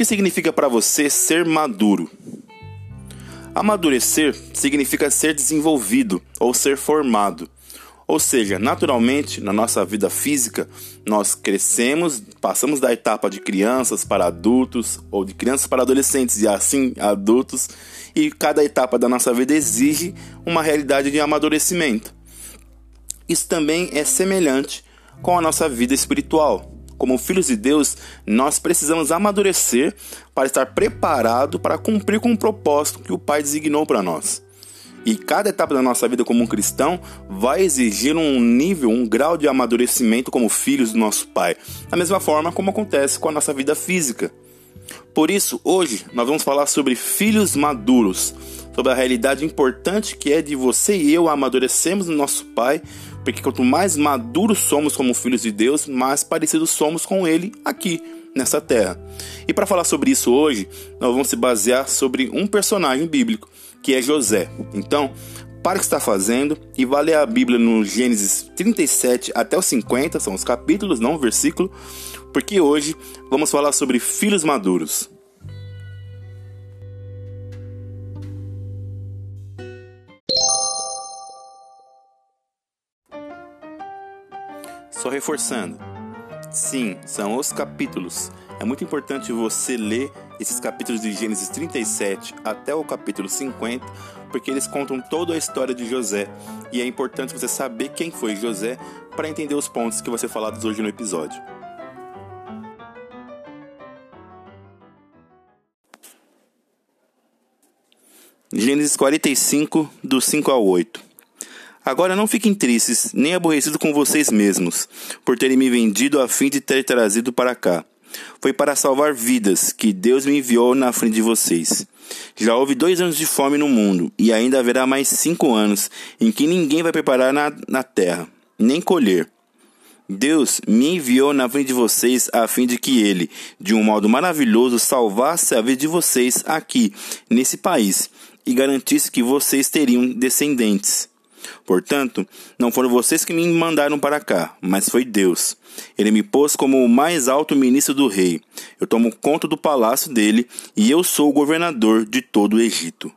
que significa para você ser maduro? Amadurecer significa ser desenvolvido ou ser formado. Ou seja, naturalmente, na nossa vida física, nós crescemos, passamos da etapa de crianças para adultos, ou de crianças para adolescentes e assim adultos, e cada etapa da nossa vida exige uma realidade de amadurecimento. Isso também é semelhante com a nossa vida espiritual. Como filhos de Deus, nós precisamos amadurecer para estar preparado para cumprir com o propósito que o Pai designou para nós. E cada etapa da nossa vida como um cristão vai exigir um nível, um grau de amadurecimento como filhos do nosso Pai, da mesma forma como acontece com a nossa vida física. Por isso, hoje nós vamos falar sobre filhos maduros, sobre a realidade importante que é de você e eu amadurecermos no nosso Pai, porque quanto mais maduros somos como filhos de Deus, mais parecidos somos com Ele aqui nessa terra. E para falar sobre isso hoje, nós vamos se basear sobre um personagem bíblico que é José. Então, para o que está fazendo e vá ler a Bíblia no Gênesis 37 até os 50, são os capítulos, não o versículo, porque hoje vamos falar sobre filhos maduros. Só reforçando, sim, são os capítulos. É muito importante você ler esses capítulos de Gênesis 37 até o capítulo 50, porque eles contam toda a história de José e é importante você saber quem foi José para entender os pontos que vão ser falados hoje no episódio. Gênesis 45, do 5 ao 8. Agora não fiquem tristes, nem aborrecidos com vocês mesmos, por terem me vendido a fim de ter trazido para cá. Foi para salvar vidas que Deus me enviou na frente de vocês. Já houve dois anos de fome no mundo, e ainda haverá mais cinco anos em que ninguém vai preparar na, na terra, nem colher. Deus me enviou na frente de vocês a fim de que Ele, de um modo maravilhoso, salvasse a vida de vocês aqui, nesse país, e garantisse que vocês teriam descendentes. Portanto, não foram vocês que me mandaram para cá, mas foi Deus. Ele me pôs como o mais alto ministro do rei. Eu tomo conta do palácio dele e eu sou o governador de todo o Egito.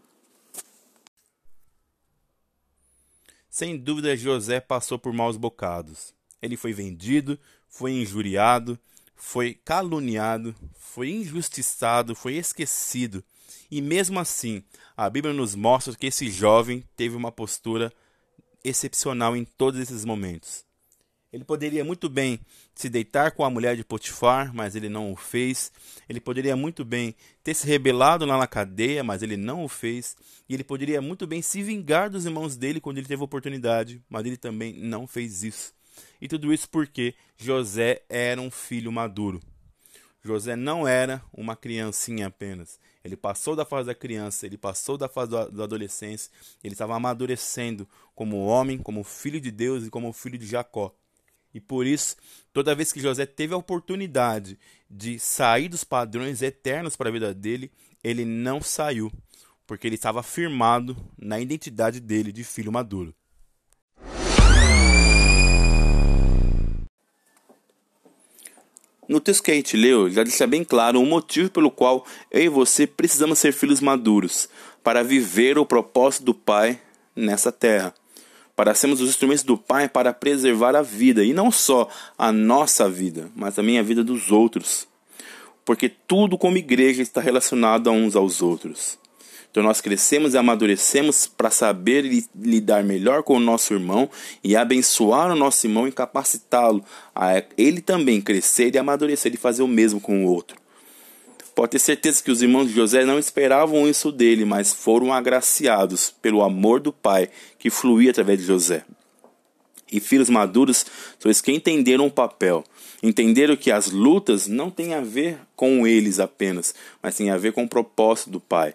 Sem dúvida, José passou por maus bocados. Ele foi vendido, foi injuriado, foi caluniado, foi injustiçado, foi esquecido. E mesmo assim, a Bíblia nos mostra que esse jovem teve uma postura excepcional em todos esses momentos. Ele poderia muito bem se deitar com a mulher de Potifar, mas ele não o fez. Ele poderia muito bem ter se rebelado lá na cadeia, mas ele não o fez. E ele poderia muito bem se vingar dos irmãos dele quando ele teve oportunidade, mas ele também não fez isso. E tudo isso porque José era um filho maduro. José não era uma criancinha apenas. Ele passou da fase da criança, ele passou da fase da adolescência, ele estava amadurecendo como homem, como filho de Deus e como filho de Jacó. E por isso, toda vez que José teve a oportunidade de sair dos padrões eternos para a vida dele, ele não saiu, porque ele estava firmado na identidade dele de filho maduro. No texto que a gente leu, já deixa bem claro o motivo pelo qual eu e você precisamos ser filhos maduros para viver o propósito do Pai nessa terra. Para sermos os instrumentos do Pai para preservar a vida, e não só a nossa vida, mas também a vida dos outros. Porque tudo como igreja está relacionado a uns aos outros. Então nós crescemos e amadurecemos para saber lidar melhor com o nosso irmão e abençoar o nosso irmão e capacitá-lo a ele também crescer e amadurecer e fazer o mesmo com o outro. Pode ter certeza que os irmãos de José não esperavam isso dele, mas foram agraciados pelo amor do pai que fluía através de José. E filhos maduros são os que entenderam o papel, entenderam que as lutas não têm a ver com eles apenas, mas têm a ver com o propósito do pai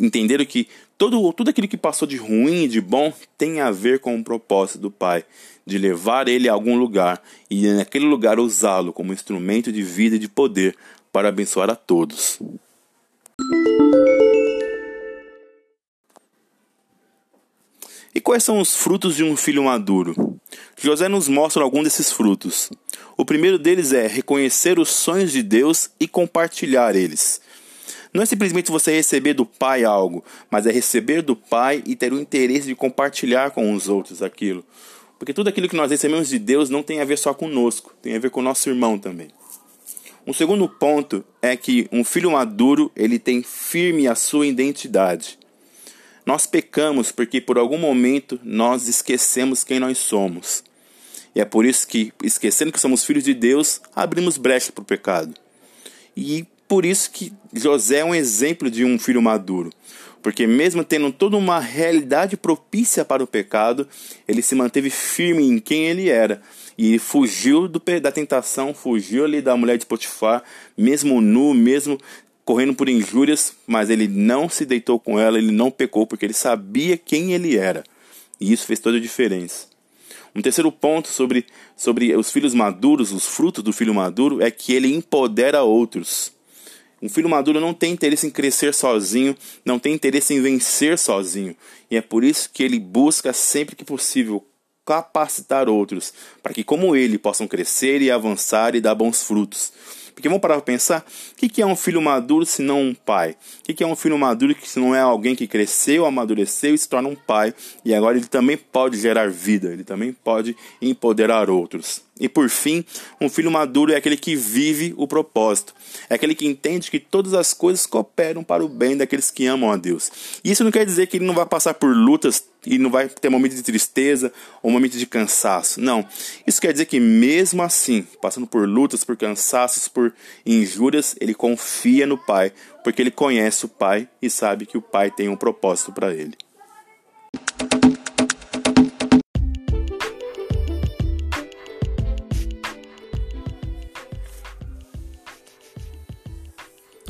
entenderam que todo, tudo aquilo que passou de ruim e de bom tem a ver com o propósito do Pai, de levar ele a algum lugar e naquele lugar usá-lo como instrumento de vida e de poder para abençoar a todos. E quais são os frutos de um filho maduro? José nos mostra algum desses frutos. O primeiro deles é reconhecer os sonhos de Deus e compartilhar eles. Não é simplesmente você receber do Pai algo, mas é receber do Pai e ter o interesse de compartilhar com os outros aquilo. Porque tudo aquilo que nós recebemos de Deus não tem a ver só conosco, tem a ver com o nosso irmão também. Um segundo ponto é que um filho maduro, ele tem firme a sua identidade. Nós pecamos porque por algum momento nós esquecemos quem nós somos. E é por isso que, esquecendo que somos filhos de Deus, abrimos brecha para o pecado. E por isso que José é um exemplo de um filho maduro. Porque mesmo tendo toda uma realidade propícia para o pecado, ele se manteve firme em quem ele era. E fugiu do, da tentação, fugiu ali da mulher de Potifar, mesmo nu, mesmo correndo por injúrias, mas ele não se deitou com ela, ele não pecou, porque ele sabia quem ele era. E isso fez toda a diferença. Um terceiro ponto sobre, sobre os filhos maduros, os frutos do filho maduro, é que ele empodera outros. Um filho maduro não tem interesse em crescer sozinho, não tem interesse em vencer sozinho. E é por isso que ele busca sempre que possível capacitar outros, para que, como ele, possam crescer e avançar e dar bons frutos. Porque vamos parar para pensar, o que é um filho maduro se não um pai? O que é um filho maduro se não é alguém que cresceu, amadureceu e se torna um pai? E agora ele também pode gerar vida, ele também pode empoderar outros. E por fim, um filho maduro é aquele que vive o propósito. É aquele que entende que todas as coisas cooperam para o bem daqueles que amam a Deus. Isso não quer dizer que ele não vai passar por lutas e não vai ter momentos de tristeza ou momentos de cansaço. Não. Isso quer dizer que mesmo assim, passando por lutas, por cansaços, por injúrias, ele confia no Pai, porque ele conhece o Pai e sabe que o Pai tem um propósito para ele.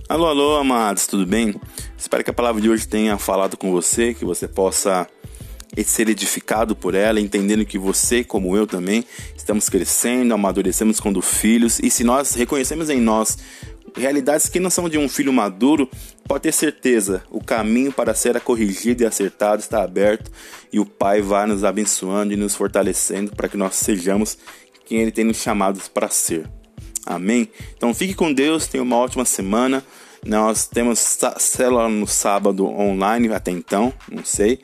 Alô, alô, amados, tudo bem? Espero que a palavra de hoje tenha falado com você, que você possa ser edificado por ela, entendendo que você, como eu também, estamos crescendo, amadurecemos quando filhos, e se nós reconhecemos em nós realidades que não são de um filho maduro, pode ter certeza, o caminho para ser corrigido e acertado está aberto e o Pai vai nos abençoando e nos fortalecendo para que nós sejamos quem Ele tem nos chamados para ser. Amém? Então fique com Deus, tenha uma ótima semana. Nós temos célula no sábado online até então, não sei,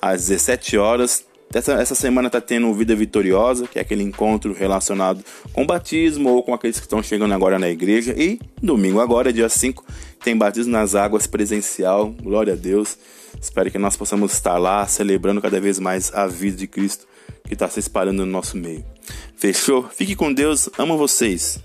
às 17 horas. Essa, essa semana está tendo Vida Vitoriosa, que é aquele encontro relacionado com batismo ou com aqueles que estão chegando agora na igreja. E domingo agora, dia 5, tem batismo nas águas presencial. Glória a Deus. Espero que nós possamos estar lá celebrando cada vez mais a vida de Cristo que está se espalhando no nosso meio. Fechou? Fique com Deus, amo vocês.